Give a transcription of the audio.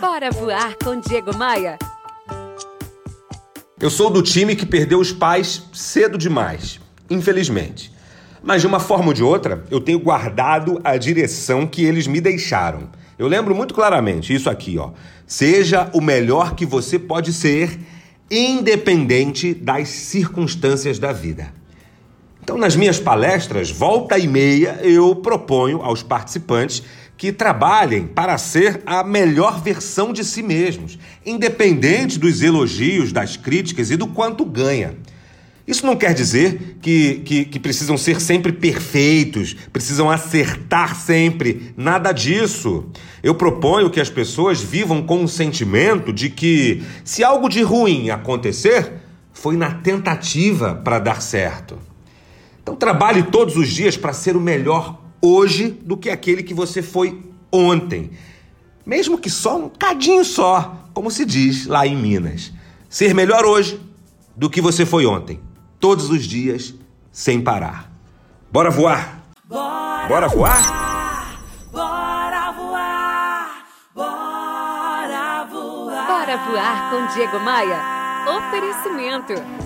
Bora voar com Diego Maia. Eu sou do time que perdeu os pais cedo demais, infelizmente. Mas de uma forma ou de outra, eu tenho guardado a direção que eles me deixaram. Eu lembro muito claramente isso aqui, ó. Seja o melhor que você pode ser, independente das circunstâncias da vida. Então, nas minhas palestras, volta e meia, eu proponho aos participantes que trabalhem para ser a melhor versão de si mesmos, independente dos elogios, das críticas e do quanto ganha. Isso não quer dizer que, que, que, precisam ser sempre perfeitos, precisam acertar sempre. Nada disso. Eu proponho que as pessoas vivam com o sentimento de que, se algo de ruim acontecer, foi na tentativa para dar certo. Então, trabalhe todos os dias para ser o melhor hoje do que aquele que você foi ontem. Mesmo que só um cadinho só, como se diz lá em Minas. Ser melhor hoje do que você foi ontem todos os dias, sem parar. Bora voar? Bora, Bora voar? Bora voar! Bora voar! Bora voar com Diego Maia. Oferecimento.